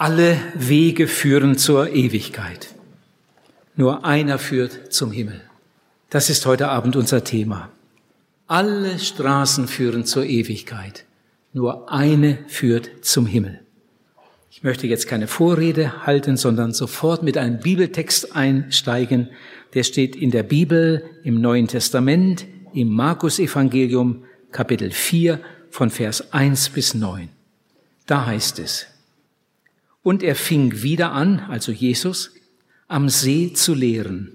Alle Wege führen zur Ewigkeit. Nur einer führt zum Himmel. Das ist heute Abend unser Thema. Alle Straßen führen zur Ewigkeit. Nur eine führt zum Himmel. Ich möchte jetzt keine Vorrede halten, sondern sofort mit einem Bibeltext einsteigen. Der steht in der Bibel im Neuen Testament, im Markus Evangelium, Kapitel 4 von Vers 1 bis 9. Da heißt es, und er fing wieder an, also Jesus, am See zu lehren.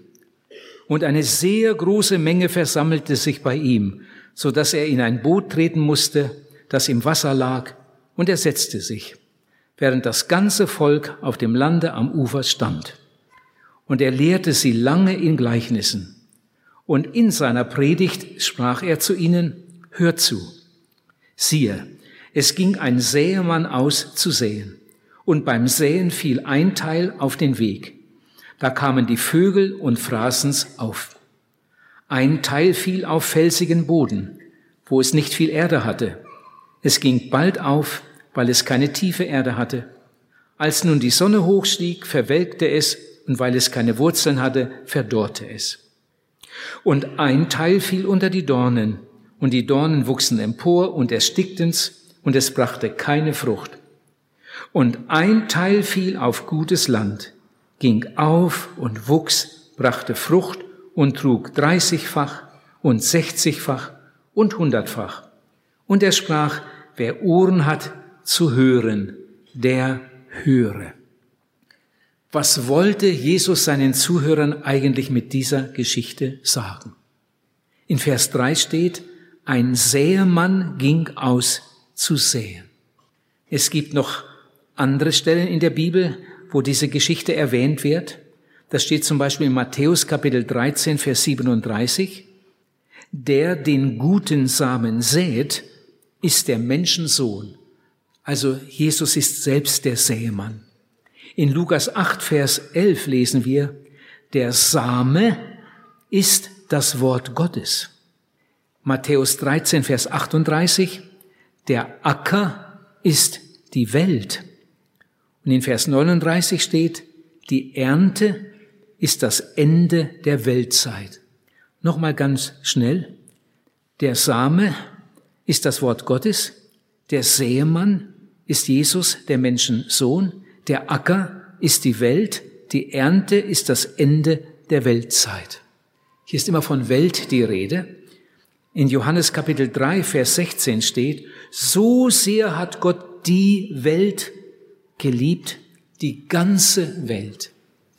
Und eine sehr große Menge versammelte sich bei ihm, so dass er in ein Boot treten musste, das im Wasser lag, und er setzte sich, während das ganze Volk auf dem Lande am Ufer stand. Und er lehrte sie lange in Gleichnissen. Und in seiner Predigt sprach er zu ihnen, hört zu. Siehe, es ging ein Säemann aus zu säen und beim Säen fiel ein Teil auf den Weg. Da kamen die Vögel und fraßen's auf. Ein Teil fiel auf felsigen Boden, wo es nicht viel Erde hatte. Es ging bald auf, weil es keine tiefe Erde hatte. Als nun die Sonne hochstieg, verwelkte es, und weil es keine Wurzeln hatte, verdorrte es. Und ein Teil fiel unter die Dornen, und die Dornen wuchsen empor und erstickten's, und es brachte keine Frucht. Und ein Teil fiel auf gutes Land, ging auf und wuchs, brachte Frucht und trug dreißigfach und sechzigfach und hundertfach. Und er sprach, wer Ohren hat zu hören, der höre. Was wollte Jesus seinen Zuhörern eigentlich mit dieser Geschichte sagen? In Vers 3 steht, ein Säemann ging aus zu säen. Es gibt noch andere Stellen in der Bibel, wo diese Geschichte erwähnt wird. Das steht zum Beispiel in Matthäus Kapitel 13, Vers 37. Der den guten Samen sät, ist der Menschensohn. Also Jesus ist selbst der Sämann. In Lukas 8, Vers 11 lesen wir, der Same ist das Wort Gottes. Matthäus 13, Vers 38, der Acker ist die Welt. Und in Vers 39 steht, die Ernte ist das Ende der Weltzeit. Nochmal ganz schnell. Der Same ist das Wort Gottes. Der Säemann ist Jesus, der Menschensohn. Der Acker ist die Welt. Die Ernte ist das Ende der Weltzeit. Hier ist immer von Welt die Rede. In Johannes Kapitel 3, Vers 16 steht, so sehr hat Gott die Welt geliebt die ganze Welt,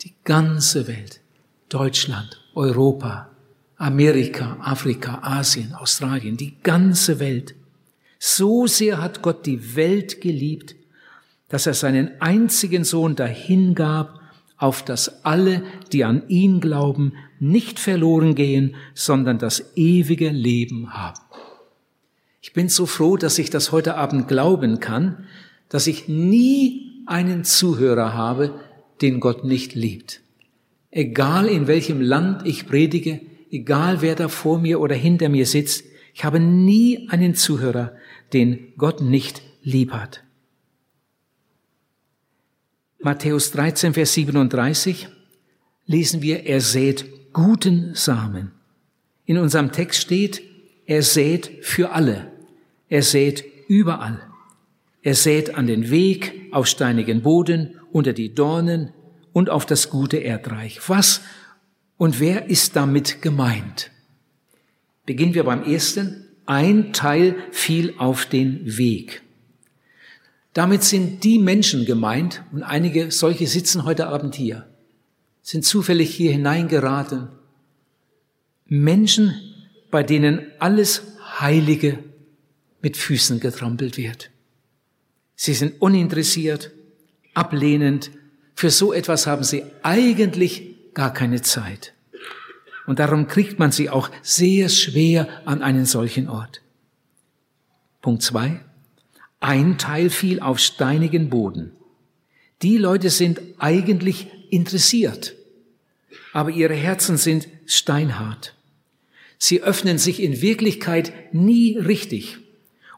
die ganze Welt, Deutschland, Europa, Amerika, Afrika, Asien, Australien, die ganze Welt. So sehr hat Gott die Welt geliebt, dass er seinen einzigen Sohn dahingab, auf dass alle, die an ihn glauben, nicht verloren gehen, sondern das ewige Leben haben. Ich bin so froh, dass ich das heute Abend glauben kann, dass ich nie einen Zuhörer habe, den Gott nicht liebt. Egal in welchem Land ich predige, egal wer da vor mir oder hinter mir sitzt, ich habe nie einen Zuhörer, den Gott nicht lieb hat. Matthäus 13, Vers 37 lesen wir, er sät guten Samen. In unserem Text steht, er sät für alle. Er sät überall. Er sät an den Weg, auf steinigen Boden, unter die Dornen und auf das gute Erdreich. Was und wer ist damit gemeint? Beginnen wir beim ersten. Ein Teil fiel auf den Weg. Damit sind die Menschen gemeint, und einige solche sitzen heute Abend hier, sind zufällig hier hineingeraten. Menschen, bei denen alles Heilige mit Füßen getrampelt wird. Sie sind uninteressiert, ablehnend. Für so etwas haben sie eigentlich gar keine Zeit. Und darum kriegt man sie auch sehr schwer an einen solchen Ort. Punkt zwei. Ein Teil fiel auf steinigen Boden. Die Leute sind eigentlich interessiert, aber ihre Herzen sind steinhart. Sie öffnen sich in Wirklichkeit nie richtig.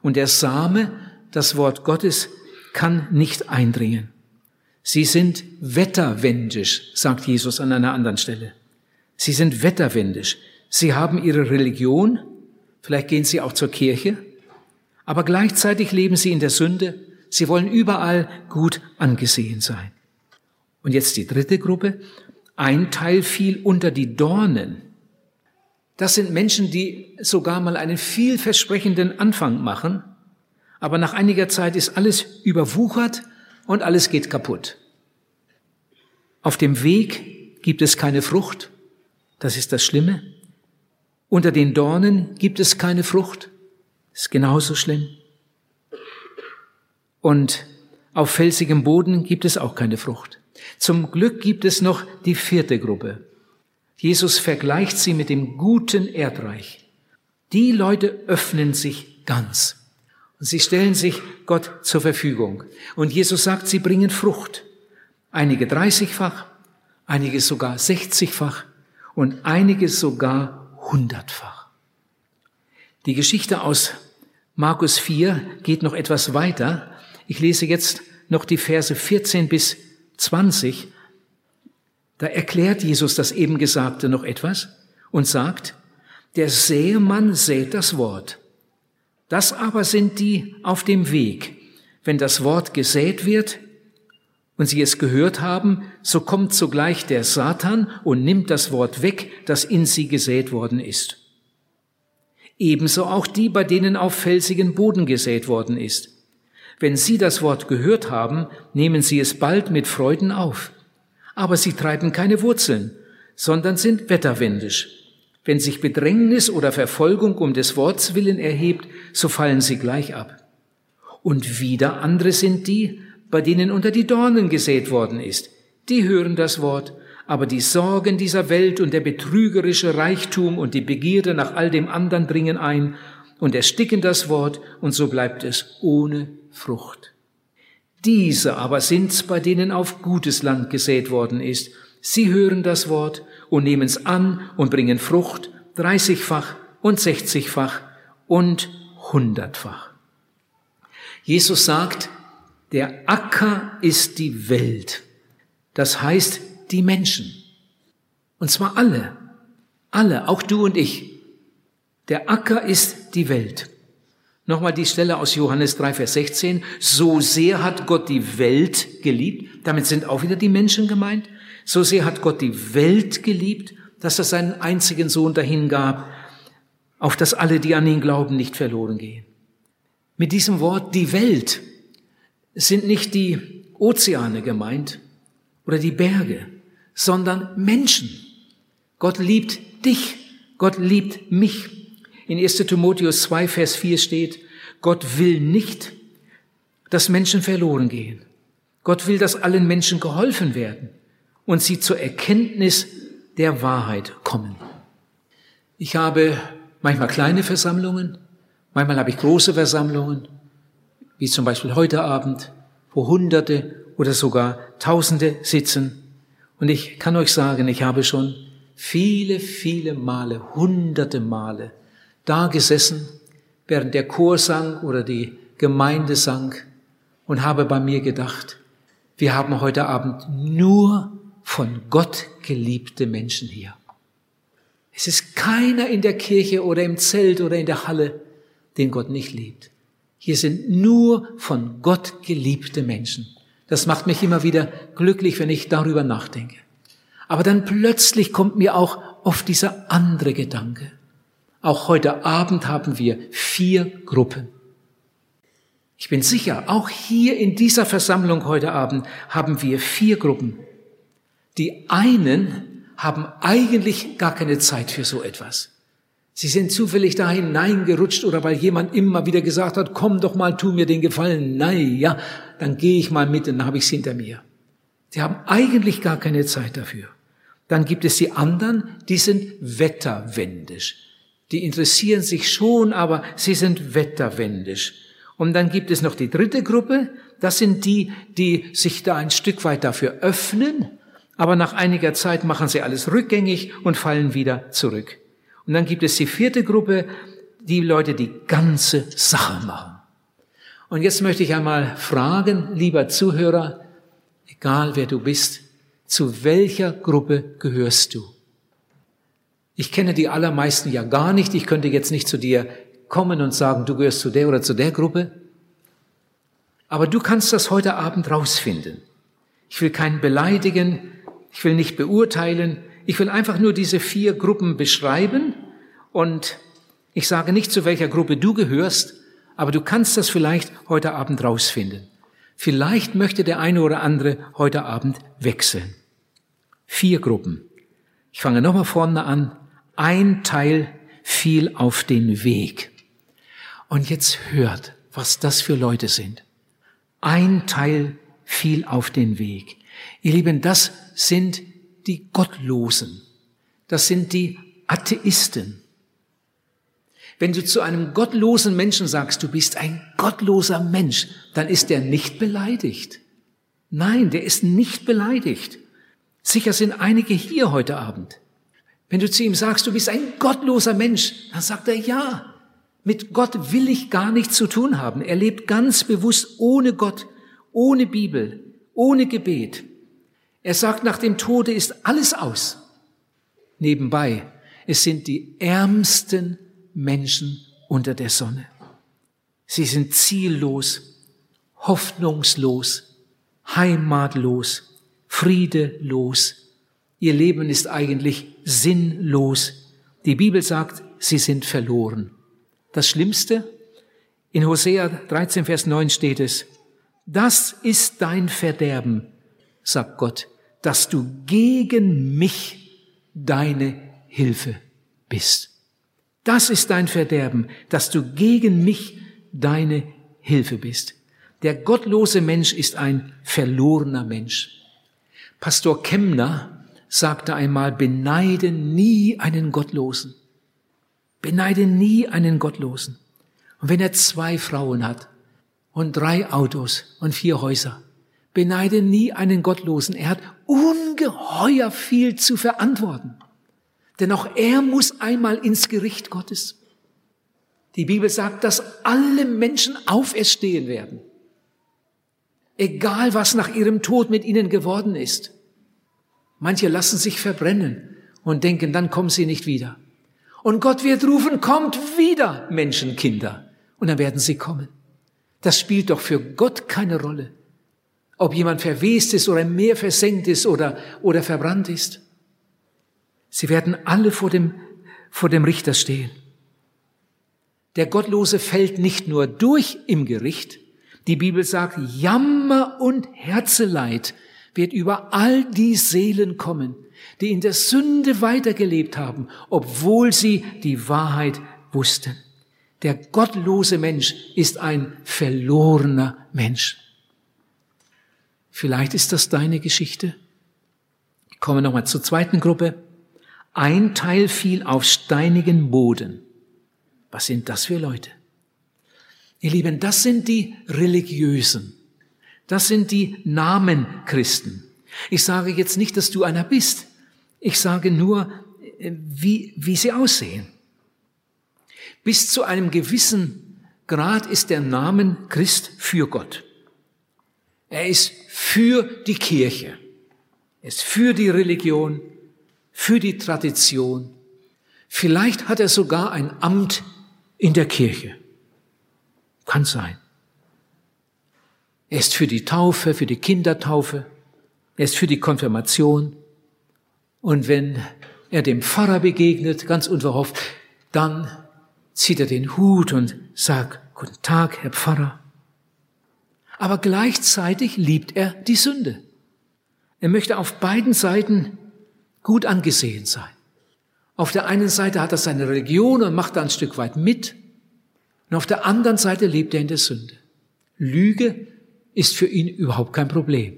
Und der Same das Wort Gottes kann nicht eindringen. Sie sind wetterwendisch, sagt Jesus an einer anderen Stelle. Sie sind wetterwendisch. Sie haben ihre Religion, vielleicht gehen sie auch zur Kirche, aber gleichzeitig leben sie in der Sünde. Sie wollen überall gut angesehen sein. Und jetzt die dritte Gruppe. Ein Teil fiel unter die Dornen. Das sind Menschen, die sogar mal einen vielversprechenden Anfang machen, aber nach einiger Zeit ist alles überwuchert und alles geht kaputt. Auf dem Weg gibt es keine Frucht, das ist das Schlimme. Unter den Dornen gibt es keine Frucht, ist genauso schlimm. Und auf felsigem Boden gibt es auch keine Frucht. Zum Glück gibt es noch die vierte Gruppe. Jesus vergleicht sie mit dem guten Erdreich. Die Leute öffnen sich ganz. Und sie stellen sich Gott zur Verfügung. Und Jesus sagt, sie bringen Frucht. Einige 30-fach, einige sogar 60-fach und einige sogar 100-fach. Die Geschichte aus Markus 4 geht noch etwas weiter. Ich lese jetzt noch die Verse 14 bis 20 da erklärt Jesus das eben Gesagte noch etwas und sagt, der Säemann sät das Wort. Das aber sind die auf dem Weg. Wenn das Wort gesät wird und sie es gehört haben, so kommt sogleich der Satan und nimmt das Wort weg, das in sie gesät worden ist. Ebenso auch die, bei denen auf felsigen Boden gesät worden ist. Wenn sie das Wort gehört haben, nehmen sie es bald mit Freuden auf aber sie treiben keine Wurzeln, sondern sind wetterwendisch. Wenn sich Bedrängnis oder Verfolgung um des Worts willen erhebt, so fallen sie gleich ab. Und wieder andere sind die, bei denen unter die Dornen gesät worden ist. Die hören das Wort, aber die Sorgen dieser Welt und der betrügerische Reichtum und die Begierde nach all dem anderen dringen ein und ersticken das Wort, und so bleibt es ohne Frucht. Diese aber sind's, bei denen auf gutes Land gesät worden ist. Sie hören das Wort und nehmen's an und bringen Frucht, dreißigfach und sechzigfach und hundertfach. Jesus sagt, der Acker ist die Welt. Das heißt die Menschen. Und zwar alle. Alle, auch du und ich. Der Acker ist die Welt. Nochmal die Stelle aus Johannes 3, Vers 16. So sehr hat Gott die Welt geliebt. Damit sind auch wieder die Menschen gemeint. So sehr hat Gott die Welt geliebt, dass er seinen einzigen Sohn dahingab, auf dass alle, die an ihn glauben, nicht verloren gehen. Mit diesem Wort die Welt sind nicht die Ozeane gemeint oder die Berge, sondern Menschen. Gott liebt dich. Gott liebt mich. In 1 Timotheus 2, Vers 4 steht, Gott will nicht, dass Menschen verloren gehen. Gott will, dass allen Menschen geholfen werden und sie zur Erkenntnis der Wahrheit kommen. Ich habe manchmal kleine Versammlungen, manchmal habe ich große Versammlungen, wie zum Beispiel heute Abend, wo Hunderte oder sogar Tausende sitzen. Und ich kann euch sagen, ich habe schon viele, viele Male, hunderte Male da gesessen, während der Chor sang oder die Gemeinde sang und habe bei mir gedacht, wir haben heute Abend nur von Gott geliebte Menschen hier. Es ist keiner in der Kirche oder im Zelt oder in der Halle, den Gott nicht liebt. Hier sind nur von Gott geliebte Menschen. Das macht mich immer wieder glücklich, wenn ich darüber nachdenke. Aber dann plötzlich kommt mir auch oft dieser andere Gedanke. Auch heute Abend haben wir vier Gruppen. Ich bin sicher, auch hier in dieser Versammlung heute Abend haben wir vier Gruppen. Die einen haben eigentlich gar keine Zeit für so etwas. Sie sind zufällig da hineingerutscht oder weil jemand immer wieder gesagt hat, komm doch mal, tu mir den Gefallen. Nein, ja, dann gehe ich mal mit, dann habe ich es hinter mir. Sie haben eigentlich gar keine Zeit dafür. Dann gibt es die anderen, die sind wetterwendisch die interessieren sich schon, aber sie sind wetterwendisch. Und dann gibt es noch die dritte Gruppe, das sind die, die sich da ein Stück weit dafür öffnen, aber nach einiger Zeit machen sie alles rückgängig und fallen wieder zurück. Und dann gibt es die vierte Gruppe, die Leute, die ganze Sache machen. Und jetzt möchte ich einmal fragen, lieber Zuhörer, egal wer du bist, zu welcher Gruppe gehörst du? Ich kenne die allermeisten ja gar nicht. Ich könnte jetzt nicht zu dir kommen und sagen, du gehörst zu der oder zu der Gruppe. Aber du kannst das heute Abend rausfinden. Ich will keinen beleidigen, ich will nicht beurteilen, ich will einfach nur diese vier Gruppen beschreiben und ich sage nicht, zu welcher Gruppe du gehörst, aber du kannst das vielleicht heute Abend rausfinden. Vielleicht möchte der eine oder andere heute Abend wechseln. Vier Gruppen. Ich fange nochmal vorne an. Ein Teil fiel auf den Weg. Und jetzt hört, was das für Leute sind. Ein Teil fiel auf den Weg. Ihr Lieben, das sind die Gottlosen. Das sind die Atheisten. Wenn du zu einem gottlosen Menschen sagst, du bist ein gottloser Mensch, dann ist er nicht beleidigt. Nein, der ist nicht beleidigt. Sicher sind einige hier heute Abend. Wenn du zu ihm sagst, du bist ein gottloser Mensch, dann sagt er ja. Mit Gott will ich gar nichts zu tun haben. Er lebt ganz bewusst ohne Gott, ohne Bibel, ohne Gebet. Er sagt, nach dem Tode ist alles aus. Nebenbei, es sind die ärmsten Menschen unter der Sonne. Sie sind ziellos, hoffnungslos, heimatlos, friedelos. Ihr Leben ist eigentlich sinnlos. Die Bibel sagt, sie sind verloren. Das Schlimmste, in Hosea 13, Vers 9 steht es, das ist dein Verderben, sagt Gott, dass du gegen mich deine Hilfe bist. Das ist dein Verderben, dass du gegen mich deine Hilfe bist. Der gottlose Mensch ist ein verlorener Mensch. Pastor Kemner sagte einmal, beneide nie einen Gottlosen. Beneide nie einen Gottlosen. Und wenn er zwei Frauen hat und drei Autos und vier Häuser, beneide nie einen Gottlosen. Er hat ungeheuer viel zu verantworten. Denn auch er muss einmal ins Gericht Gottes. Die Bibel sagt, dass alle Menschen auferstehen werden. Egal, was nach ihrem Tod mit ihnen geworden ist. Manche lassen sich verbrennen und denken, dann kommen sie nicht wieder. Und Gott wird rufen, kommt wieder, Menschenkinder. Und dann werden sie kommen. Das spielt doch für Gott keine Rolle. Ob jemand verwest ist oder mehr versenkt ist oder, oder verbrannt ist. Sie werden alle vor dem, vor dem Richter stehen. Der Gottlose fällt nicht nur durch im Gericht. Die Bibel sagt, Jammer und Herzeleid wird über all die Seelen kommen, die in der Sünde weitergelebt haben, obwohl sie die Wahrheit wussten. Der gottlose Mensch ist ein verlorener Mensch. Vielleicht ist das deine Geschichte. Ich komme nochmal zur zweiten Gruppe. Ein Teil fiel auf steinigen Boden. Was sind das für Leute? Ihr Lieben, das sind die Religiösen. Das sind die Namenchristen. Ich sage jetzt nicht, dass du einer bist. Ich sage nur, äh, wie, wie sie aussehen. Bis zu einem gewissen Grad ist der Namen Christ für Gott. Er ist für die Kirche. Er ist für die Religion für die Tradition. Vielleicht hat er sogar ein Amt in der Kirche. Kann sein. Er ist für die Taufe, für die Kindertaufe. Er ist für die Konfirmation. Und wenn er dem Pfarrer begegnet, ganz unverhofft, dann zieht er den Hut und sagt, Guten Tag, Herr Pfarrer. Aber gleichzeitig liebt er die Sünde. Er möchte auf beiden Seiten gut angesehen sein. Auf der einen Seite hat er seine Religion und macht da ein Stück weit mit. Und auf der anderen Seite lebt er in der Sünde. Lüge ist für ihn überhaupt kein Problem.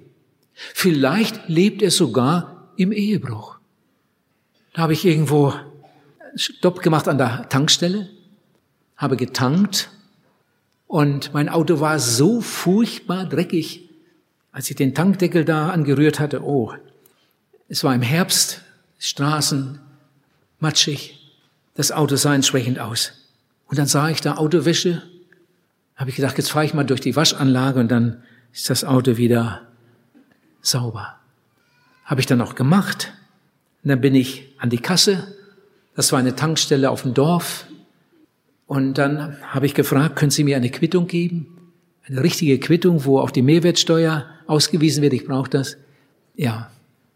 Vielleicht lebt er sogar im Ehebruch. Da habe ich irgendwo Stopp gemacht an der Tankstelle, habe getankt und mein Auto war so furchtbar dreckig, als ich den Tankdeckel da angerührt hatte. Oh, es war im Herbst, Straßen matschig, das Auto sah entsprechend aus. Und dann sah ich da Autowäsche, habe ich gedacht, jetzt fahre ich mal durch die Waschanlage und dann ist das Auto wieder sauber. Habe ich dann auch gemacht. Und dann bin ich an die Kasse. Das war eine Tankstelle auf dem Dorf. Und dann habe ich gefragt, können Sie mir eine Quittung geben? Eine richtige Quittung, wo auch die Mehrwertsteuer ausgewiesen wird. Ich brauche das. Ja,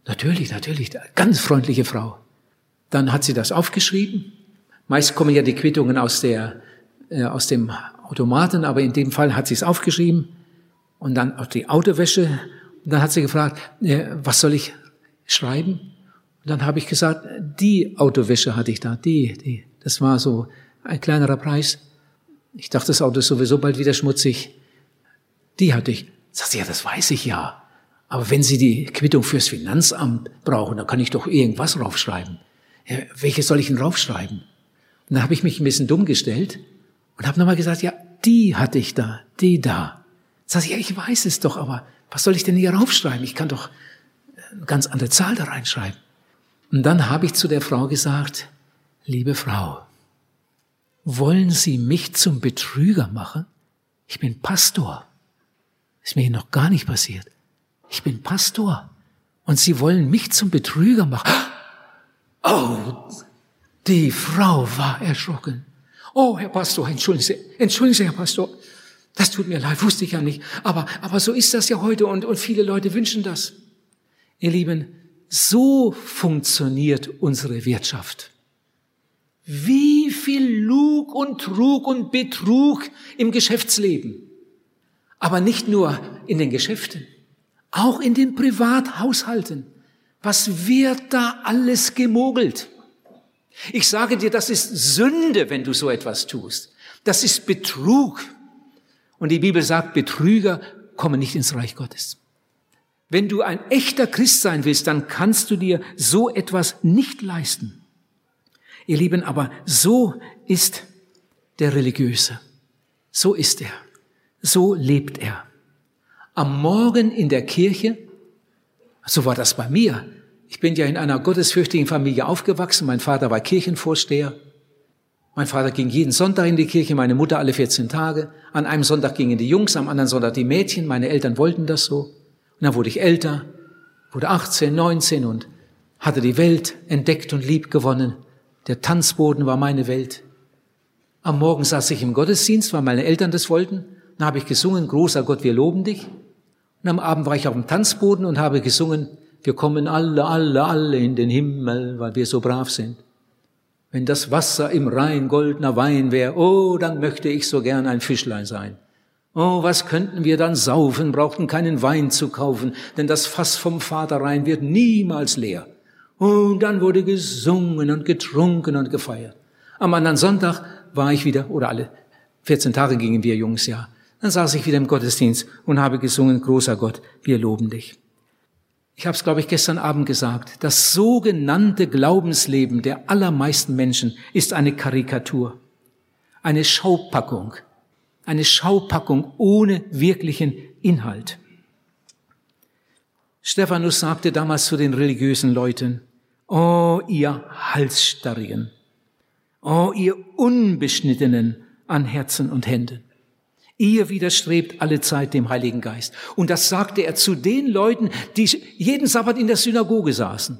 natürlich, natürlich. Ganz freundliche Frau. Dann hat sie das aufgeschrieben. Meist kommen ja die Quittungen aus der, äh, aus dem Automaten, aber in dem Fall hat sie es aufgeschrieben und dann auch die Autowäsche. Und dann hat sie gefragt, äh, was soll ich schreiben? Und dann habe ich gesagt, die Autowäsche hatte ich da, die, die. Das war so ein kleinerer Preis. Ich dachte, das Auto ist sowieso bald wieder schmutzig. Die hatte ich. Sagt sie, ja, das weiß ich ja. Aber wenn Sie die Quittung fürs Finanzamt brauchen, dann kann ich doch irgendwas raufschreiben. Ja, welche soll ich denn raufschreiben? Und dann habe ich mich ein bisschen dumm gestellt und habe nochmal gesagt, ja, die hatte ich da, die da. Sag ich, ja, ich weiß es doch, aber was soll ich denn hier raufschreiben? Ich kann doch eine ganz andere Zahl da reinschreiben. Und dann habe ich zu der Frau gesagt, liebe Frau, wollen Sie mich zum Betrüger machen? Ich bin Pastor. Ist mir hier noch gar nicht passiert. Ich bin Pastor. Und Sie wollen mich zum Betrüger machen. Oh, die Frau war erschrocken. Oh, Herr Pastor, entschuldigen Sie, entschuldigen Sie, Herr Pastor. Das tut mir leid, wusste ich ja nicht. Aber, aber so ist das ja heute und, und viele Leute wünschen das. Ihr Lieben, so funktioniert unsere Wirtschaft. Wie viel Lug und Trug und Betrug im Geschäftsleben. Aber nicht nur in den Geschäften, auch in den Privathaushalten. Was wird da alles gemogelt? Ich sage dir, das ist Sünde, wenn du so etwas tust. Das ist Betrug. Und die Bibel sagt, Betrüger kommen nicht ins Reich Gottes. Wenn du ein echter Christ sein willst, dann kannst du dir so etwas nicht leisten. Ihr Lieben, aber so ist der Religiöse. So ist er. So lebt er. Am Morgen in der Kirche, so war das bei mir, ich bin ja in einer gottesfürchtigen Familie aufgewachsen. Mein Vater war Kirchenvorsteher. Mein Vater ging jeden Sonntag in die Kirche, meine Mutter alle 14 Tage. An einem Sonntag gingen die Jungs, am anderen Sonntag die Mädchen. Meine Eltern wollten das so. Und dann wurde ich älter, wurde 18, 19 und hatte die Welt entdeckt und lieb gewonnen. Der Tanzboden war meine Welt. Am Morgen saß ich im Gottesdienst, weil meine Eltern das wollten. Dann habe ich gesungen, großer Gott, wir loben dich. Und am Abend war ich auf dem Tanzboden und habe gesungen, wir kommen alle, alle, alle in den Himmel, weil wir so brav sind. Wenn das Wasser im Rhein goldener Wein wäre, oh, dann möchte ich so gern ein Fischlein sein. Oh, was könnten wir dann saufen, brauchten keinen Wein zu kaufen, denn das Fass vom Vater Rhein wird niemals leer. Und dann wurde gesungen und getrunken und gefeiert. Am anderen Sonntag war ich wieder, oder alle 14 Tage gingen wir Jungs ja, dann saß ich wieder im Gottesdienst und habe gesungen, großer Gott, wir loben dich ich habe es, glaube ich, gestern Abend gesagt, das sogenannte Glaubensleben der allermeisten Menschen ist eine Karikatur, eine Schaupackung, eine Schaupackung ohne wirklichen Inhalt. Stephanus sagte damals zu den religiösen Leuten, Oh, ihr Halsstarrigen, oh, ihr Unbeschnittenen an Herzen und Händen. Ihr widerstrebt alle Zeit dem Heiligen Geist. Und das sagte er zu den Leuten, die jeden Sabbat in der Synagoge saßen,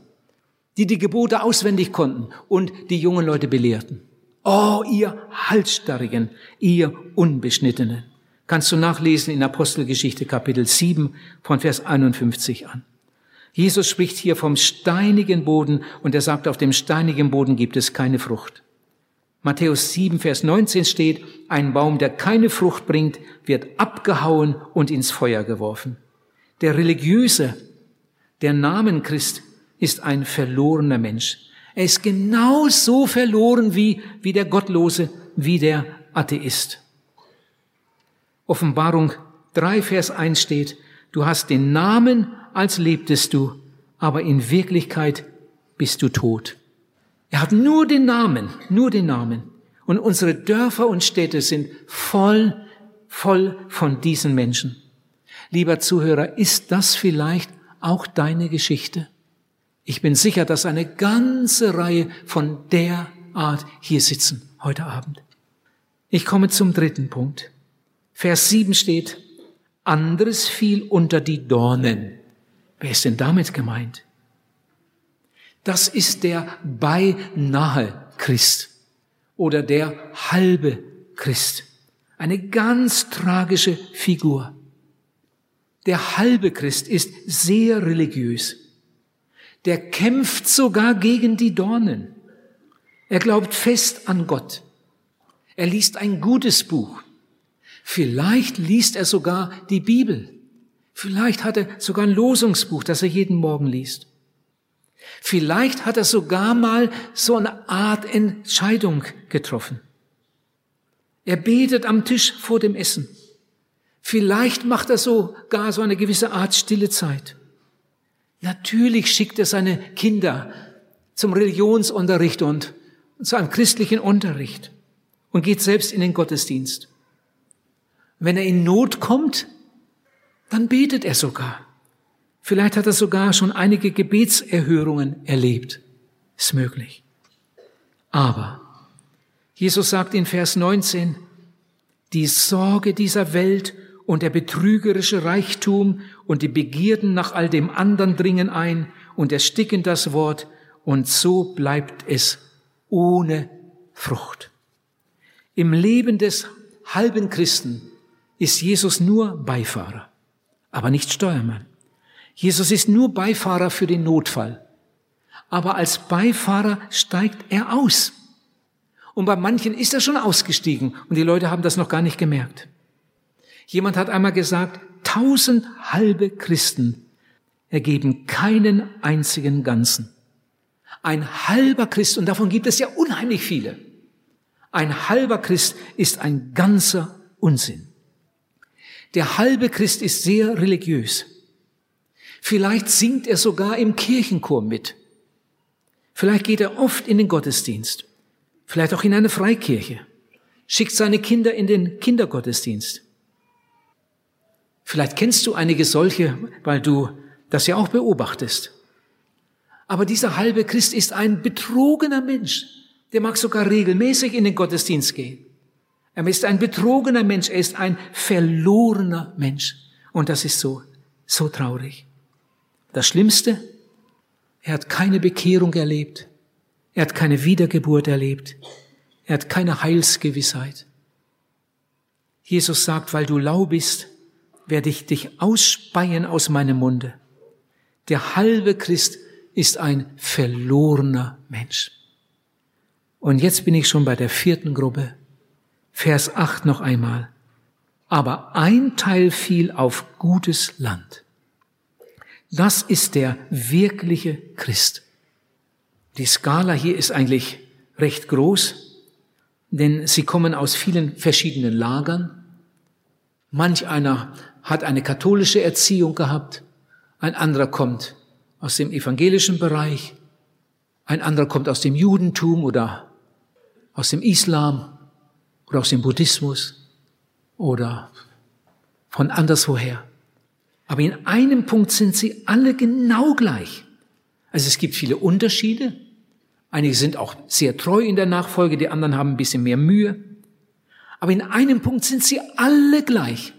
die die Gebote auswendig konnten und die jungen Leute belehrten. Oh, ihr Halsstarrigen, ihr Unbeschnittenen. Kannst du nachlesen in Apostelgeschichte Kapitel 7 von Vers 51 an. Jesus spricht hier vom steinigen Boden und er sagt, auf dem steinigen Boden gibt es keine Frucht. Matthäus 7, Vers 19 steht, ein Baum, der keine Frucht bringt, wird abgehauen und ins Feuer geworfen. Der Religiöse, der Namen Christ, ist ein verlorener Mensch. Er ist genauso verloren wie, wie der Gottlose, wie der Atheist. Offenbarung 3, Vers 1 steht, du hast den Namen, als lebtest du, aber in Wirklichkeit bist du tot. Er hat nur den Namen, nur den Namen. Und unsere Dörfer und Städte sind voll, voll von diesen Menschen. Lieber Zuhörer, ist das vielleicht auch deine Geschichte? Ich bin sicher, dass eine ganze Reihe von der Art hier sitzen heute Abend. Ich komme zum dritten Vers 7 steht, anderes fiel unter die Dornen. Wer ist denn damit gemeint? Das ist der beinahe Christ oder der halbe Christ. Eine ganz tragische Figur. Der halbe Christ ist sehr religiös. Der kämpft sogar gegen die Dornen. Er glaubt fest an Gott. Er liest ein gutes Buch. Vielleicht liest er sogar die Bibel. Vielleicht hat er sogar ein Losungsbuch, das er jeden Morgen liest. Vielleicht hat er sogar mal so eine Art Entscheidung getroffen. Er betet am Tisch vor dem Essen. Vielleicht macht er sogar so eine gewisse Art stille Zeit. Natürlich schickt er seine Kinder zum Religionsunterricht und zu einem christlichen Unterricht und geht selbst in den Gottesdienst. Wenn er in Not kommt, dann betet er sogar. Vielleicht hat er sogar schon einige Gebetserhörungen erlebt. Ist möglich. Aber Jesus sagt in Vers 19, die Sorge dieser Welt und der betrügerische Reichtum und die Begierden nach all dem anderen dringen ein und ersticken das Wort und so bleibt es ohne Frucht. Im Leben des halben Christen ist Jesus nur Beifahrer, aber nicht Steuermann. Jesus ist nur Beifahrer für den Notfall. Aber als Beifahrer steigt er aus. Und bei manchen ist er schon ausgestiegen und die Leute haben das noch gar nicht gemerkt. Jemand hat einmal gesagt, tausend halbe Christen ergeben keinen einzigen Ganzen. Ein halber Christ, und davon gibt es ja unheimlich viele, ein halber Christ ist ein ganzer Unsinn. Der halbe Christ ist sehr religiös. Vielleicht singt er sogar im Kirchenchor mit. Vielleicht geht er oft in den Gottesdienst. Vielleicht auch in eine Freikirche. Schickt seine Kinder in den Kindergottesdienst. Vielleicht kennst du einige solche, weil du das ja auch beobachtest. Aber dieser halbe Christ ist ein betrogener Mensch. Der mag sogar regelmäßig in den Gottesdienst gehen. Er ist ein betrogener Mensch, er ist ein verlorener Mensch. Und das ist so, so traurig. Das Schlimmste, er hat keine Bekehrung erlebt. Er hat keine Wiedergeburt erlebt. Er hat keine Heilsgewissheit. Jesus sagt, weil du lau bist, werde ich dich ausspeien aus meinem Munde. Der halbe Christ ist ein verlorener Mensch. Und jetzt bin ich schon bei der vierten Gruppe. Vers 8 noch einmal. Aber ein Teil fiel auf gutes Land. Das ist der wirkliche Christ. Die Skala hier ist eigentlich recht groß, denn sie kommen aus vielen verschiedenen Lagern. Manch einer hat eine katholische Erziehung gehabt, ein anderer kommt aus dem evangelischen Bereich, ein anderer kommt aus dem Judentum oder aus dem Islam oder aus dem Buddhismus oder von anderswoher. Aber in einem Punkt sind sie alle genau gleich. Also es gibt viele Unterschiede. Einige sind auch sehr treu in der Nachfolge, die anderen haben ein bisschen mehr Mühe. Aber in einem Punkt sind sie alle gleich.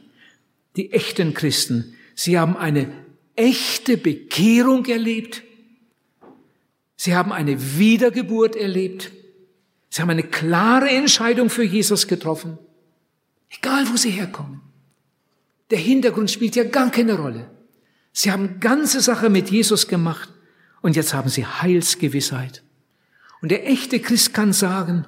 Die echten Christen, sie haben eine echte Bekehrung erlebt. Sie haben eine Wiedergeburt erlebt. Sie haben eine klare Entscheidung für Jesus getroffen. Egal, wo sie herkommen. Der Hintergrund spielt ja gar keine Rolle. Sie haben ganze Sache mit Jesus gemacht und jetzt haben sie Heilsgewissheit. Und der echte Christ kann sagen,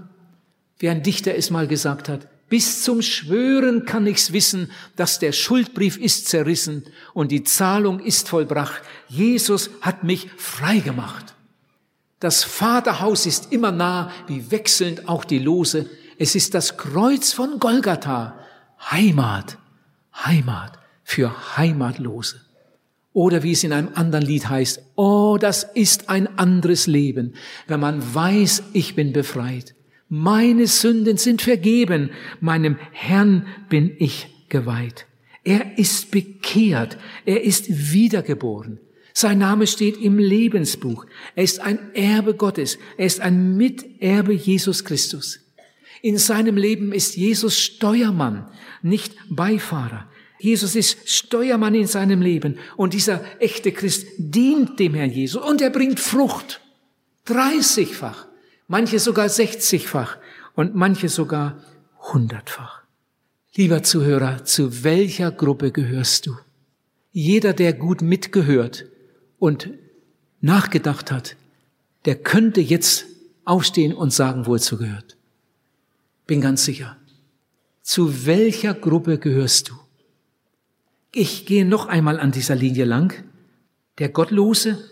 wie ein Dichter es mal gesagt hat, bis zum Schwören kann ich's wissen, dass der Schuldbrief ist zerrissen und die Zahlung ist vollbracht. Jesus hat mich frei gemacht. Das Vaterhaus ist immer nah, wie wechselnd auch die Lose. Es ist das Kreuz von Golgatha. Heimat, Heimat für Heimatlose. Oder wie es in einem anderen Lied heißt, oh, das ist ein anderes Leben, wenn man weiß, ich bin befreit. Meine Sünden sind vergeben, meinem Herrn bin ich geweiht. Er ist bekehrt, er ist wiedergeboren. Sein Name steht im Lebensbuch. Er ist ein Erbe Gottes. Er ist ein Miterbe Jesus Christus. In seinem Leben ist Jesus Steuermann, nicht Beifahrer. Jesus ist Steuermann in seinem Leben und dieser echte Christ dient dem Herrn Jesus und er bringt Frucht. 30-fach, manche sogar 60-fach und manche sogar 100-fach. Lieber Zuhörer, zu welcher Gruppe gehörst du? Jeder, der gut mitgehört und nachgedacht hat, der könnte jetzt aufstehen und sagen, wo er zugehört. Bin ganz sicher. Zu welcher Gruppe gehörst du? Ich gehe noch einmal an dieser Linie lang. Der Gottlose,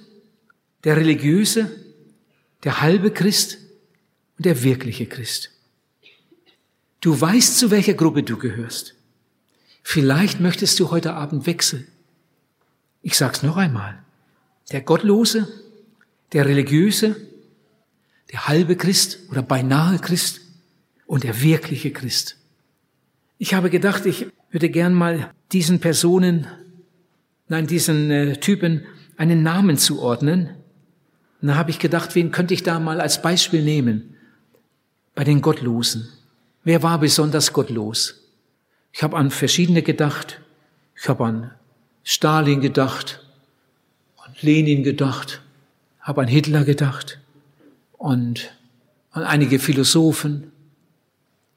der Religiöse, der halbe Christ und der wirkliche Christ. Du weißt, zu welcher Gruppe du gehörst. Vielleicht möchtest du heute Abend wechseln. Ich sag's noch einmal. Der Gottlose, der Religiöse, der halbe Christ oder beinahe Christ und der wirkliche Christ. Ich habe gedacht, ich würde gern mal diesen Personen, nein, diesen äh, Typen einen Namen zuordnen. Und da habe ich gedacht, wen könnte ich da mal als Beispiel nehmen? Bei den Gottlosen. Wer war besonders gottlos? Ich habe an verschiedene gedacht. Ich habe an Stalin gedacht, Lenin gedacht, habe an Hitler gedacht und an einige Philosophen.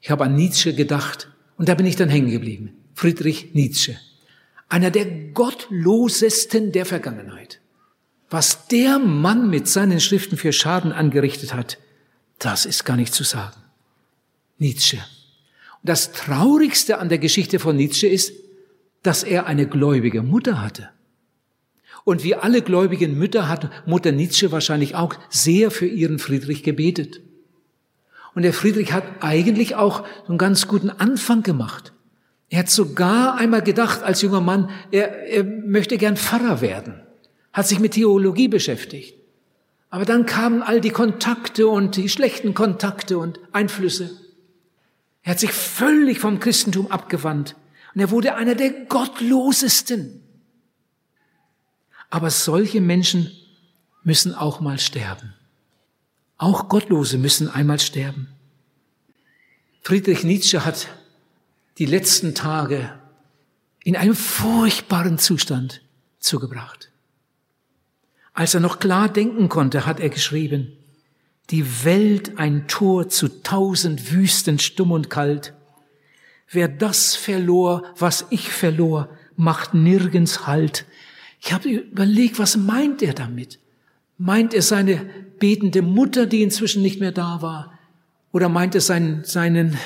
Ich habe an Nietzsche gedacht und da bin ich dann hängen geblieben. Friedrich Nietzsche. Einer der gottlosesten der Vergangenheit. Was der Mann mit seinen Schriften für Schaden angerichtet hat, das ist gar nicht zu sagen. Nietzsche. Und das Traurigste an der Geschichte von Nietzsche ist, dass er eine gläubige Mutter hatte. Und wie alle gläubigen Mütter hat Mutter Nietzsche wahrscheinlich auch sehr für ihren Friedrich gebetet. Und der Friedrich hat eigentlich auch einen ganz guten Anfang gemacht. Er hat sogar einmal gedacht, als junger Mann, er, er möchte gern Pfarrer werden, hat sich mit Theologie beschäftigt. Aber dann kamen all die Kontakte und die schlechten Kontakte und Einflüsse. Er hat sich völlig vom Christentum abgewandt und er wurde einer der gottlosesten. Aber solche Menschen müssen auch mal sterben. Auch Gottlose müssen einmal sterben. Friedrich Nietzsche hat die letzten Tage in einem furchtbaren Zustand zugebracht. Als er noch klar denken konnte, hat er geschrieben, die Welt ein Tor zu tausend Wüsten stumm und kalt. Wer das verlor, was ich verlor, macht nirgends Halt. Ich habe überlegt, was meint er damit? Meint er seine betende Mutter, die inzwischen nicht mehr da war? Oder meint er seinen, seinen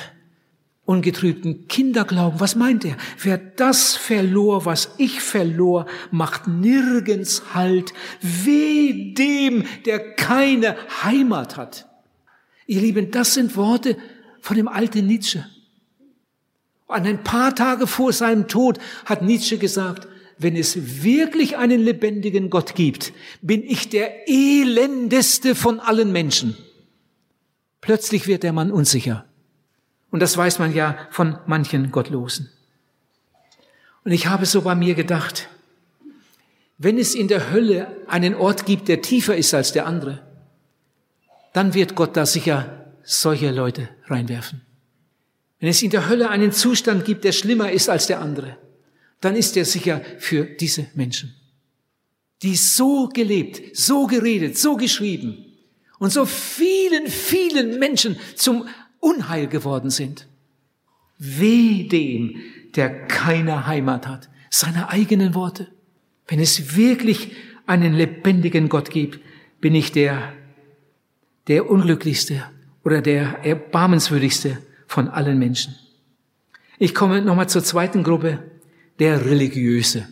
ungetrübten Kinderglauben? Was meint er? Wer das verlor, was ich verlor, macht nirgends Halt. Weh dem, der keine Heimat hat. Ihr Lieben, das sind Worte von dem alten Nietzsche. An ein paar Tage vor seinem Tod hat Nietzsche gesagt, wenn es wirklich einen lebendigen Gott gibt, bin ich der elendeste von allen Menschen. Plötzlich wird der Mann unsicher. Und das weiß man ja von manchen Gottlosen. Und ich habe so bei mir gedacht, wenn es in der Hölle einen Ort gibt, der tiefer ist als der andere, dann wird Gott da sicher solche Leute reinwerfen. Wenn es in der Hölle einen Zustand gibt, der schlimmer ist als der andere, dann ist er sicher für diese Menschen, die so gelebt, so geredet, so geschrieben und so vielen, vielen Menschen zum Unheil geworden sind. Weh dem, der keine Heimat hat, seine eigenen Worte. Wenn es wirklich einen lebendigen Gott gibt, bin ich der, der unglücklichste oder der erbarmenswürdigste von allen Menschen. Ich komme nochmal zur zweiten Gruppe, der Religiöse.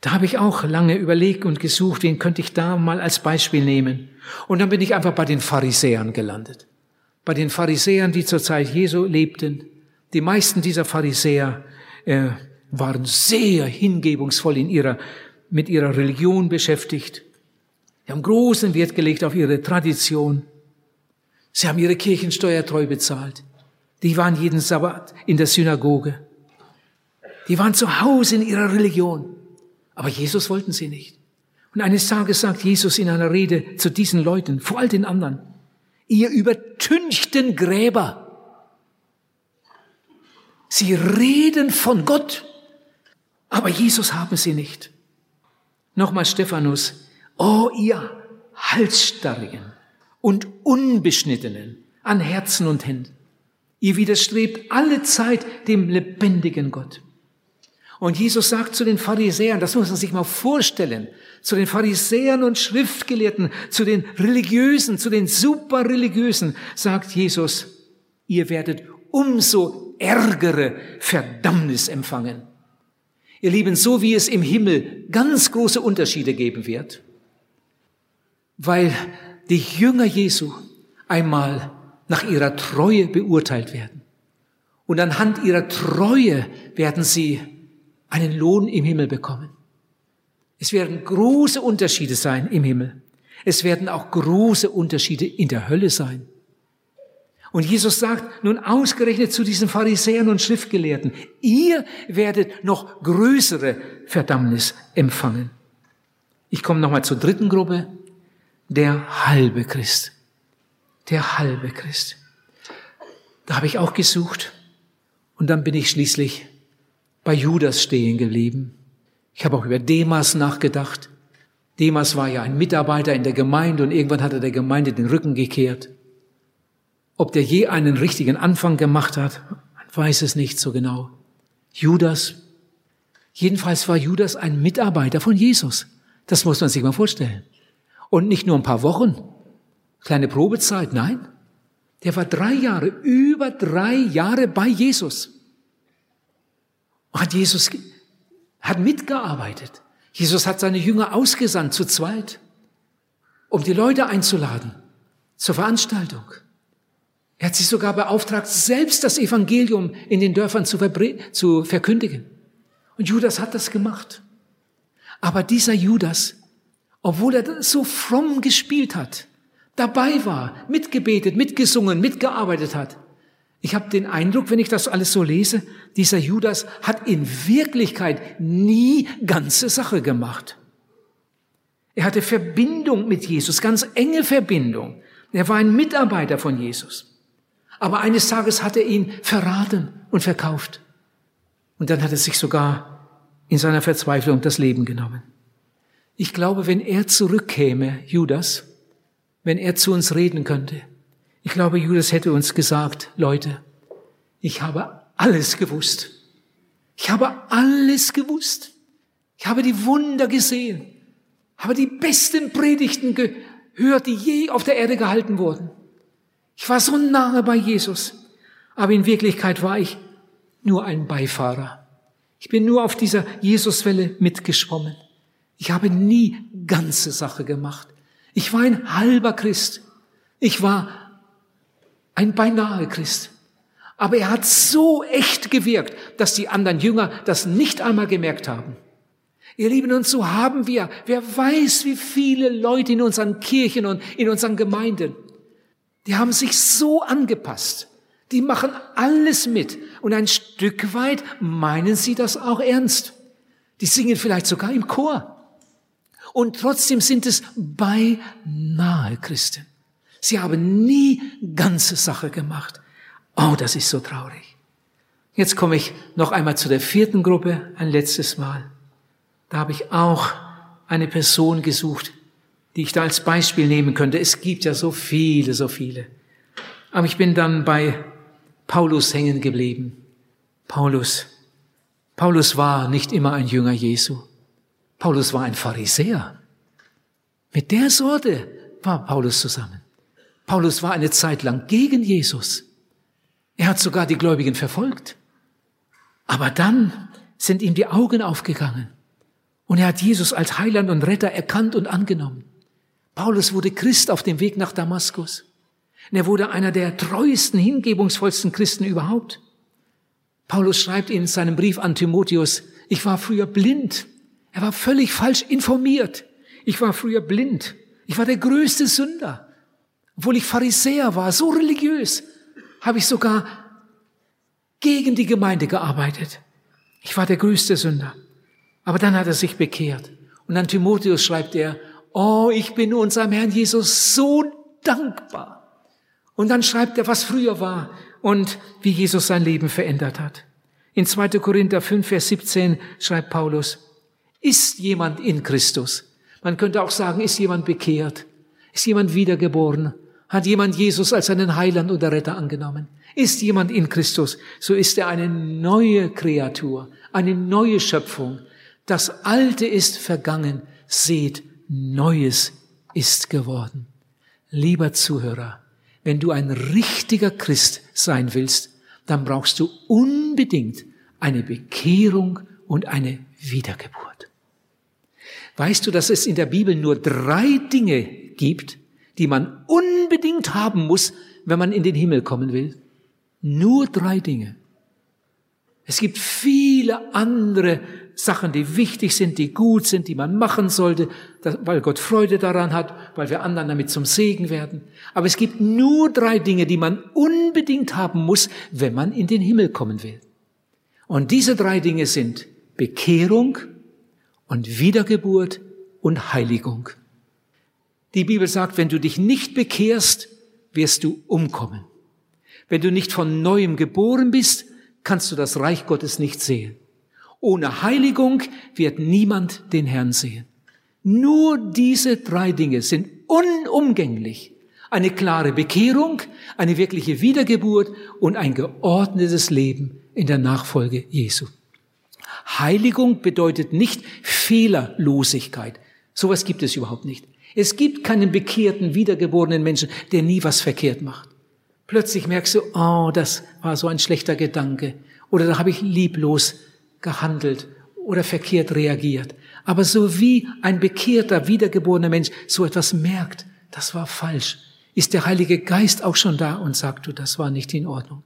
Da habe ich auch lange überlegt und gesucht, wen könnte ich da mal als Beispiel nehmen. Und dann bin ich einfach bei den Pharisäern gelandet. Bei den Pharisäern, die zur Zeit Jesu lebten. Die meisten dieser Pharisäer äh, waren sehr hingebungsvoll in ihrer, mit ihrer Religion beschäftigt. Sie haben großen Wert gelegt auf ihre Tradition. Sie haben ihre Kirchensteuer treu bezahlt. Die waren jeden Sabbat in der Synagoge. Die waren zu Hause in ihrer Religion. Aber Jesus wollten sie nicht. Und eines Tages sagt Jesus in einer Rede zu diesen Leuten, vor all den anderen, ihr übertünchten Gräber. Sie reden von Gott, Aber Jesus haben sie nicht. Nochmal Stephanus. Oh, ihr Halsstarrigen und Unbeschnittenen an Herzen und Händen. Ihr widerstrebt alle Zeit dem lebendigen Gott. Und Jesus sagt zu den Pharisäern, das muss man sich mal vorstellen, zu den Pharisäern und Schriftgelehrten, zu den Religiösen, zu den Superreligiösen, sagt Jesus, ihr werdet umso ärgere Verdammnis empfangen. Ihr Lieben, so wie es im Himmel ganz große Unterschiede geben wird, weil die Jünger Jesu einmal nach ihrer Treue beurteilt werden. Und anhand ihrer Treue werden sie einen Lohn im Himmel bekommen. Es werden große Unterschiede sein im Himmel. Es werden auch große Unterschiede in der Hölle sein. Und Jesus sagt nun ausgerechnet zu diesen Pharisäern und Schriftgelehrten, ihr werdet noch größere Verdammnis empfangen. Ich komme nochmal zur dritten Gruppe, der halbe Christ. Der halbe Christ. Da habe ich auch gesucht und dann bin ich schließlich bei Judas stehen geblieben. Ich habe auch über Demas nachgedacht. Demas war ja ein Mitarbeiter in der Gemeinde und irgendwann hat er der Gemeinde den Rücken gekehrt. Ob der je einen richtigen Anfang gemacht hat, man weiß es nicht so genau. Judas, jedenfalls war Judas ein Mitarbeiter von Jesus. Das muss man sich mal vorstellen. Und nicht nur ein paar Wochen, kleine Probezeit, nein. Der war drei Jahre, über drei Jahre bei Jesus. Hat Jesus, hat mitgearbeitet. Jesus hat seine Jünger ausgesandt zu zweit, um die Leute einzuladen zur Veranstaltung. Er hat sich sogar beauftragt, selbst das Evangelium in den Dörfern zu, zu verkündigen. Und Judas hat das gemacht. Aber dieser Judas obwohl er so fromm gespielt hat, dabei war, mitgebetet, mitgesungen, mitgearbeitet hat. Ich habe den Eindruck, wenn ich das alles so lese, dieser Judas hat in Wirklichkeit nie ganze Sache gemacht. Er hatte Verbindung mit Jesus, ganz enge Verbindung. Er war ein Mitarbeiter von Jesus. Aber eines Tages hat er ihn verraten und verkauft. Und dann hat er sich sogar in seiner Verzweiflung das Leben genommen. Ich glaube, wenn er zurückkäme, Judas, wenn er zu uns reden könnte, ich glaube, Judas hätte uns gesagt, Leute, ich habe alles gewusst. Ich habe alles gewusst. Ich habe die Wunder gesehen, habe die besten Predigten gehört, die je auf der Erde gehalten wurden. Ich war so nahe bei Jesus, aber in Wirklichkeit war ich nur ein Beifahrer. Ich bin nur auf dieser Jesuswelle mitgeschwommen. Ich habe nie ganze Sache gemacht. Ich war ein halber Christ. Ich war ein beinahe Christ. Aber er hat so echt gewirkt, dass die anderen Jünger das nicht einmal gemerkt haben. Ihr Lieben, und so haben wir, wer weiß, wie viele Leute in unseren Kirchen und in unseren Gemeinden, die haben sich so angepasst. Die machen alles mit. Und ein Stück weit meinen sie das auch ernst. Die singen vielleicht sogar im Chor. Und trotzdem sind es beinahe Christen. Sie haben nie ganze Sache gemacht. Oh, das ist so traurig. Jetzt komme ich noch einmal zu der vierten Gruppe, ein letztes Mal. Da habe ich auch eine Person gesucht, die ich da als Beispiel nehmen könnte. Es gibt ja so viele, so viele. Aber ich bin dann bei Paulus hängen geblieben. Paulus. Paulus war nicht immer ein Jünger Jesu. Paulus war ein Pharisäer. Mit der Sorte war Paulus zusammen. Paulus war eine Zeit lang gegen Jesus. Er hat sogar die Gläubigen verfolgt. Aber dann sind ihm die Augen aufgegangen und er hat Jesus als Heiland und Retter erkannt und angenommen. Paulus wurde Christ auf dem Weg nach Damaskus. Und er wurde einer der treuesten, hingebungsvollsten Christen überhaupt. Paulus schreibt in seinem Brief an Timotheus, ich war früher blind er war völlig falsch informiert. Ich war früher blind. Ich war der größte Sünder. Obwohl ich Pharisäer war, so religiös, habe ich sogar gegen die Gemeinde gearbeitet. Ich war der größte Sünder. Aber dann hat er sich bekehrt. Und an Timotheus schreibt er, oh, ich bin unserem Herrn Jesus so dankbar. Und dann schreibt er, was früher war und wie Jesus sein Leben verändert hat. In 2. Korinther 5, Vers 17 schreibt Paulus, ist jemand in Christus? Man könnte auch sagen, ist jemand bekehrt? Ist jemand wiedergeboren? Hat jemand Jesus als seinen Heiland oder Retter angenommen? Ist jemand in Christus, so ist er eine neue Kreatur, eine neue Schöpfung. Das Alte ist vergangen, seht, Neues ist geworden. Lieber Zuhörer, wenn du ein richtiger Christ sein willst, dann brauchst du unbedingt eine Bekehrung und eine Wiedergeburt. Weißt du, dass es in der Bibel nur drei Dinge gibt, die man unbedingt haben muss, wenn man in den Himmel kommen will? Nur drei Dinge. Es gibt viele andere Sachen, die wichtig sind, die gut sind, die man machen sollte, weil Gott Freude daran hat, weil wir anderen damit zum Segen werden. Aber es gibt nur drei Dinge, die man unbedingt haben muss, wenn man in den Himmel kommen will. Und diese drei Dinge sind Bekehrung und Wiedergeburt und Heiligung. Die Bibel sagt, wenn du dich nicht bekehrst, wirst du umkommen. Wenn du nicht von neuem geboren bist, kannst du das Reich Gottes nicht sehen. Ohne Heiligung wird niemand den Herrn sehen. Nur diese drei Dinge sind unumgänglich. Eine klare Bekehrung, eine wirkliche Wiedergeburt und ein geordnetes Leben in der Nachfolge Jesu. Heiligung bedeutet nicht Fehlerlosigkeit. Sowas gibt es überhaupt nicht. Es gibt keinen bekehrten, wiedergeborenen Menschen, der nie was verkehrt macht. Plötzlich merkst du, oh, das war so ein schlechter Gedanke. Oder da habe ich lieblos gehandelt oder verkehrt reagiert. Aber so wie ein bekehrter, wiedergeborener Mensch so etwas merkt, das war falsch, ist der Heilige Geist auch schon da und sagt du, das war nicht in Ordnung.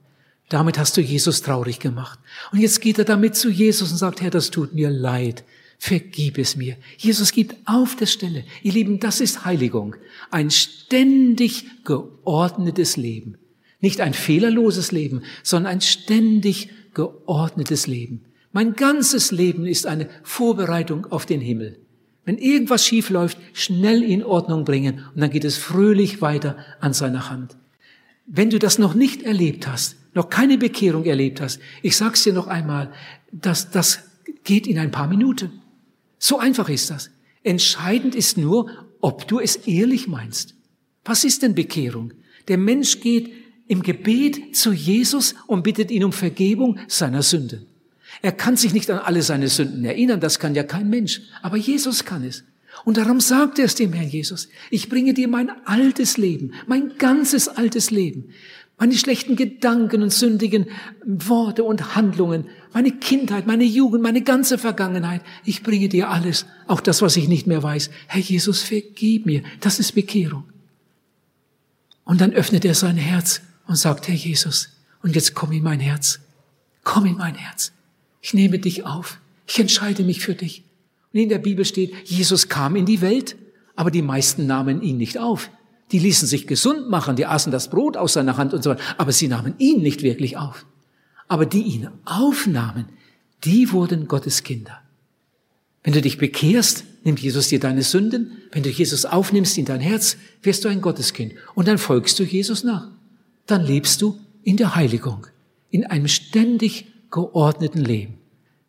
Damit hast du Jesus traurig gemacht. Und jetzt geht er damit zu Jesus und sagt, Herr, das tut mir leid. Vergib es mir. Jesus gibt auf der Stelle. Ihr Lieben, das ist Heiligung. Ein ständig geordnetes Leben. Nicht ein fehlerloses Leben, sondern ein ständig geordnetes Leben. Mein ganzes Leben ist eine Vorbereitung auf den Himmel. Wenn irgendwas schief läuft, schnell in Ordnung bringen und dann geht es fröhlich weiter an seiner Hand. Wenn du das noch nicht erlebt hast, noch keine Bekehrung erlebt hast, ich sag's dir noch einmal, dass das geht in ein paar Minuten. So einfach ist das. Entscheidend ist nur, ob du es ehrlich meinst. Was ist denn Bekehrung? Der Mensch geht im Gebet zu Jesus und bittet ihn um Vergebung seiner Sünden. Er kann sich nicht an alle seine Sünden erinnern, das kann ja kein Mensch, aber Jesus kann es. Und darum sagt er es dem Herrn Jesus, ich bringe dir mein altes Leben, mein ganzes altes Leben, meine schlechten Gedanken und sündigen Worte und Handlungen, meine Kindheit, meine Jugend, meine ganze Vergangenheit. Ich bringe dir alles, auch das, was ich nicht mehr weiß. Herr Jesus, vergib mir. Das ist Bekehrung. Und dann öffnet er sein Herz und sagt, Herr Jesus, und jetzt komm in mein Herz. Komm in mein Herz. Ich nehme dich auf. Ich entscheide mich für dich. Und in der Bibel steht, Jesus kam in die Welt, aber die meisten nahmen ihn nicht auf. Die ließen sich gesund machen, die aßen das Brot aus seiner Hand und so weiter, aber sie nahmen ihn nicht wirklich auf. Aber die ihn aufnahmen, die wurden Gottes Kinder. Wenn du dich bekehrst, nimmt Jesus dir deine Sünden. Wenn du Jesus aufnimmst in dein Herz, wirst du ein Gotteskind. Und dann folgst du Jesus nach. Dann lebst du in der Heiligung, in einem ständig geordneten Leben.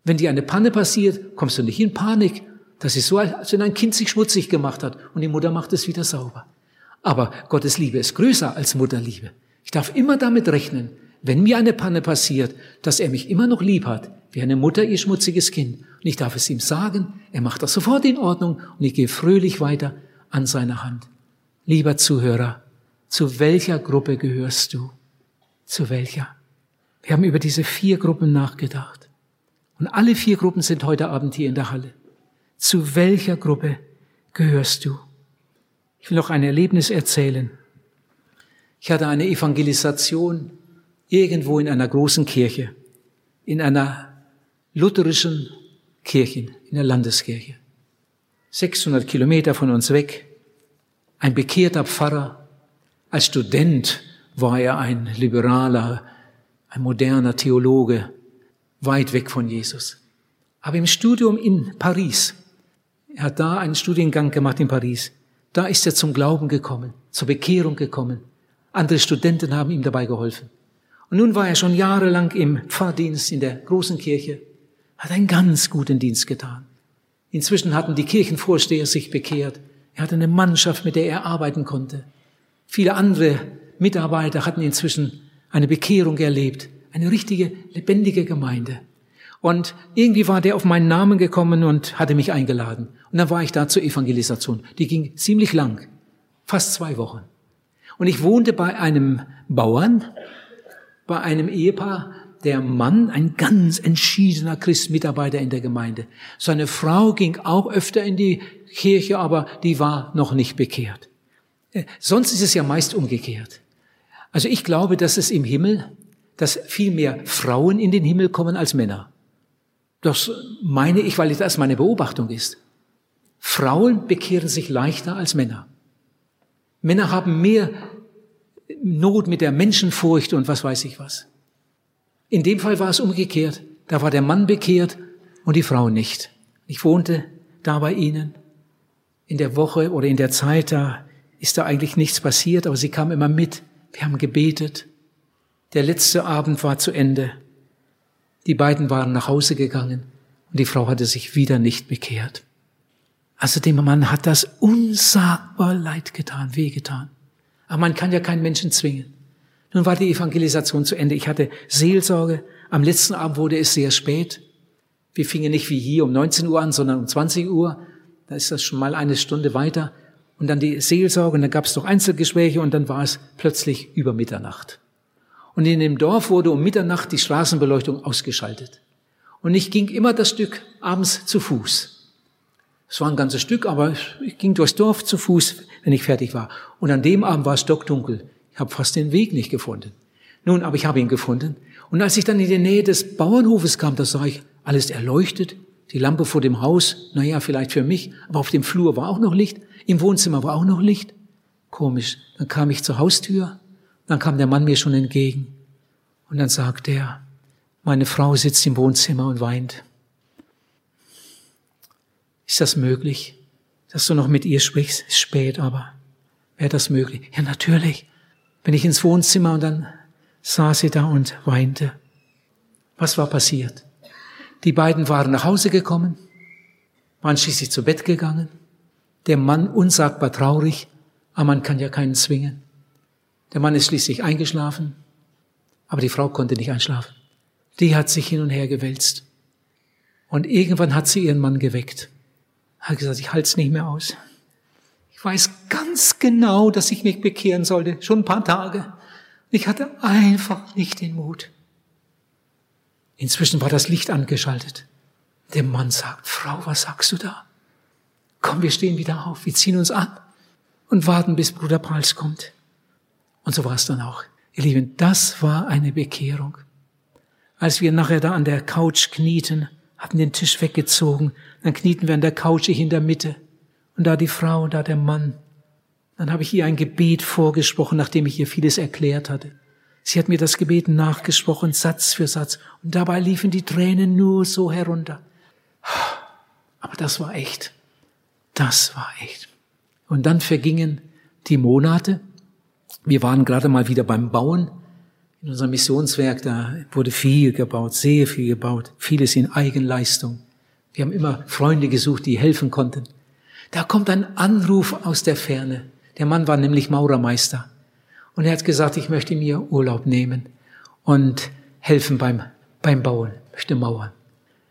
Wenn dir eine Panne passiert, kommst du nicht in Panik. Das ist so, als wenn ein Kind sich schmutzig gemacht hat und die Mutter macht es wieder sauber. Aber Gottes Liebe ist größer als Mutterliebe. Ich darf immer damit rechnen, wenn mir eine Panne passiert, dass er mich immer noch lieb hat, wie eine Mutter ihr schmutziges Kind. Und ich darf es ihm sagen, er macht das sofort in Ordnung und ich gehe fröhlich weiter an seiner Hand. Lieber Zuhörer, zu welcher Gruppe gehörst du? Zu welcher? Wir haben über diese vier Gruppen nachgedacht. Und alle vier Gruppen sind heute Abend hier in der Halle. Zu welcher Gruppe gehörst du? Ich will noch ein Erlebnis erzählen. Ich hatte eine Evangelisation irgendwo in einer großen Kirche, in einer lutherischen Kirche, in der Landeskirche. 600 Kilometer von uns weg. Ein bekehrter Pfarrer. Als Student war er ein liberaler, ein moderner Theologe, weit weg von Jesus. Aber im Studium in Paris, er hat da einen Studiengang gemacht in Paris, da ist er zum Glauben gekommen, zur Bekehrung gekommen. Andere Studenten haben ihm dabei geholfen. Und nun war er schon jahrelang im Pfarrdienst in der großen Kirche, hat einen ganz guten Dienst getan. Inzwischen hatten die Kirchenvorsteher sich bekehrt. Er hatte eine Mannschaft, mit der er arbeiten konnte. Viele andere Mitarbeiter hatten inzwischen eine Bekehrung erlebt, eine richtige, lebendige Gemeinde. Und irgendwie war der auf meinen Namen gekommen und hatte mich eingeladen. Und dann war ich da zur Evangelisation. Die ging ziemlich lang, fast zwei Wochen. Und ich wohnte bei einem Bauern, bei einem Ehepaar, der Mann, ein ganz entschiedener Christmitarbeiter in der Gemeinde. Seine Frau ging auch öfter in die Kirche, aber die war noch nicht bekehrt. Äh, sonst ist es ja meist umgekehrt. Also ich glaube, dass es im Himmel, dass viel mehr Frauen in den Himmel kommen als Männer. Das meine ich, weil das meine Beobachtung ist. Frauen bekehren sich leichter als Männer. Männer haben mehr Not mit der Menschenfurcht und was weiß ich was. In dem Fall war es umgekehrt. Da war der Mann bekehrt und die Frau nicht. Ich wohnte da bei ihnen. In der Woche oder in der Zeit, da ist da eigentlich nichts passiert, aber sie kam immer mit. Wir haben gebetet. Der letzte Abend war zu Ende. Die beiden waren nach Hause gegangen und die Frau hatte sich wieder nicht bekehrt. Also dem Mann hat das unsagbar leid getan, wehgetan. Aber man kann ja keinen Menschen zwingen. Nun war die Evangelisation zu Ende. Ich hatte Seelsorge. Am letzten Abend wurde es sehr spät. Wir fingen nicht wie hier um 19 Uhr an, sondern um 20 Uhr. Da ist das schon mal eine Stunde weiter. Und dann die Seelsorge und dann gab es noch Einzelgespräche und dann war es plötzlich über Mitternacht. Und in dem Dorf wurde um Mitternacht die Straßenbeleuchtung ausgeschaltet. Und ich ging immer das Stück abends zu Fuß. Es war ein ganzes Stück, aber ich ging durchs Dorf zu Fuß, wenn ich fertig war. Und an dem Abend war es stockdunkel. Ich habe fast den Weg nicht gefunden. Nun, aber ich habe ihn gefunden. Und als ich dann in die Nähe des Bauernhofes kam, da sah ich alles erleuchtet. Die Lampe vor dem Haus, naja, vielleicht für mich, aber auf dem Flur war auch noch Licht. Im Wohnzimmer war auch noch Licht. Komisch. Dann kam ich zur Haustür dann kam der Mann mir schon entgegen und dann sagte er, meine Frau sitzt im Wohnzimmer und weint. Ist das möglich, dass du noch mit ihr sprichst? Ist spät, aber wäre das möglich? Ja, natürlich. Bin ich ins Wohnzimmer und dann saß sie da und weinte. Was war passiert? Die beiden waren nach Hause gekommen, waren schließlich zu Bett gegangen. Der Mann unsagbar traurig, aber man kann ja keinen zwingen. Der Mann ist schließlich eingeschlafen, aber die Frau konnte nicht einschlafen. Die hat sich hin und her gewälzt. Und irgendwann hat sie ihren Mann geweckt. Hat gesagt, ich halte es nicht mehr aus. Ich weiß ganz genau, dass ich mich bekehren sollte, schon ein paar Tage. Ich hatte einfach nicht den Mut. Inzwischen war das Licht angeschaltet. Der Mann sagt, Frau, was sagst du da? Komm, wir stehen wieder auf, wir ziehen uns an und warten, bis Bruder Pals kommt. Und so war es dann auch. Ihr Lieben, das war eine Bekehrung. Als wir nachher da an der Couch knieten, hatten den Tisch weggezogen, dann knieten wir an der Couch, ich in der Mitte. Und da die Frau, da der Mann. Dann habe ich ihr ein Gebet vorgesprochen, nachdem ich ihr vieles erklärt hatte. Sie hat mir das Gebet nachgesprochen, Satz für Satz. Und dabei liefen die Tränen nur so herunter. Aber das war echt. Das war echt. Und dann vergingen die Monate wir waren gerade mal wieder beim Bauen in unserem Missionswerk. Da wurde viel gebaut, sehr viel gebaut, vieles in Eigenleistung. Wir haben immer Freunde gesucht, die helfen konnten. Da kommt ein Anruf aus der Ferne. Der Mann war nämlich Maurermeister. Und er hat gesagt, ich möchte mir Urlaub nehmen und helfen beim, beim Bauen, möchte mauern.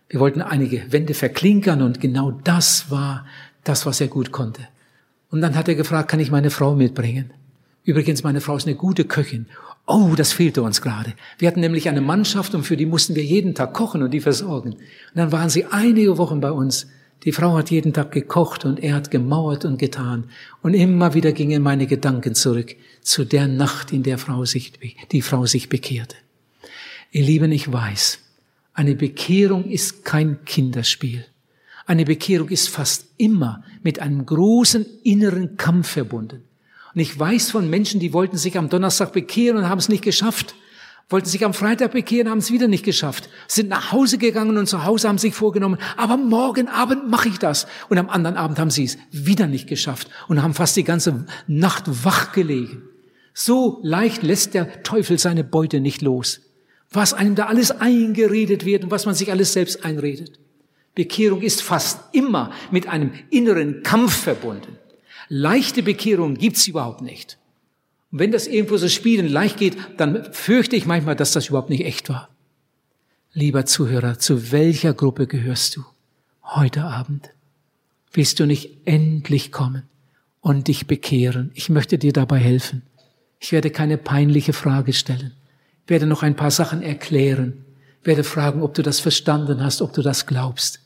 Wir wollten einige Wände verklinkern und genau das war das, was er gut konnte. Und dann hat er gefragt, kann ich meine Frau mitbringen? Übrigens, meine Frau ist eine gute Köchin. Oh, das fehlte uns gerade. Wir hatten nämlich eine Mannschaft und für die mussten wir jeden Tag kochen und die versorgen. Und dann waren sie einige Wochen bei uns. Die Frau hat jeden Tag gekocht und er hat gemauert und getan. Und immer wieder gingen meine Gedanken zurück zu der Nacht, in der Frau sich, die Frau sich bekehrte. Ihr Lieben, ich weiß, eine Bekehrung ist kein Kinderspiel. Eine Bekehrung ist fast immer mit einem großen inneren Kampf verbunden. Und ich weiß von Menschen, die wollten sich am Donnerstag bekehren und haben es nicht geschafft. Wollten sich am Freitag bekehren, haben es wieder nicht geschafft. Sind nach Hause gegangen und zu Hause haben sich vorgenommen, aber morgen Abend mache ich das. Und am anderen Abend haben sie es wieder nicht geschafft und haben fast die ganze Nacht wach gelegen. So leicht lässt der Teufel seine Beute nicht los. Was einem da alles eingeredet wird und was man sich alles selbst einredet. Bekehrung ist fast immer mit einem inneren Kampf verbunden. Leichte Bekehrung gibt's überhaupt nicht. Und wenn das irgendwo so spielen leicht geht, dann fürchte ich manchmal, dass das überhaupt nicht echt war. Lieber Zuhörer, zu welcher Gruppe gehörst du heute Abend? Willst du nicht endlich kommen und dich bekehren? Ich möchte dir dabei helfen. Ich werde keine peinliche Frage stellen. Ich werde noch ein paar Sachen erklären. Ich werde fragen, ob du das verstanden hast, ob du das glaubst.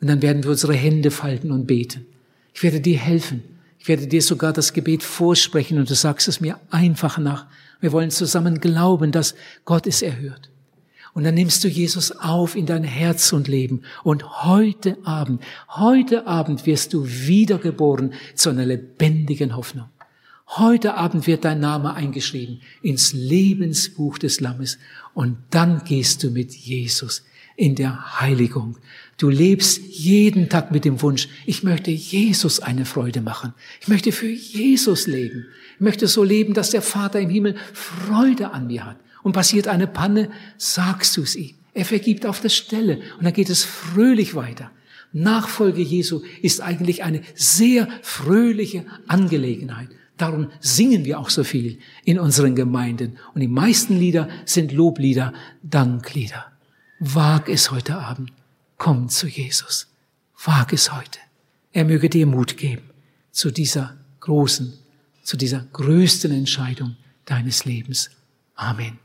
Und dann werden wir unsere Hände falten und beten. Ich werde dir helfen. Ich werde dir sogar das Gebet vorsprechen und du sagst es mir einfach nach. Wir wollen zusammen glauben, dass Gott es erhört. Und dann nimmst du Jesus auf in dein Herz und Leben. Und heute Abend, heute Abend wirst du wiedergeboren zu einer lebendigen Hoffnung. Heute Abend wird dein Name eingeschrieben ins Lebensbuch des Lammes. Und dann gehst du mit Jesus in der Heiligung. Du lebst jeden Tag mit dem Wunsch, ich möchte Jesus eine Freude machen. Ich möchte für Jesus leben. Ich möchte so leben, dass der Vater im Himmel Freude an mir hat. Und passiert eine Panne, sagst du es ihm. Er vergibt auf der Stelle und dann geht es fröhlich weiter. Nachfolge Jesu ist eigentlich eine sehr fröhliche Angelegenheit. Darum singen wir auch so viel in unseren Gemeinden. Und die meisten Lieder sind Loblieder, Danklieder. Wag es heute Abend. Komm zu Jesus. Wag es heute. Er möge dir Mut geben zu dieser großen, zu dieser größten Entscheidung deines Lebens. Amen.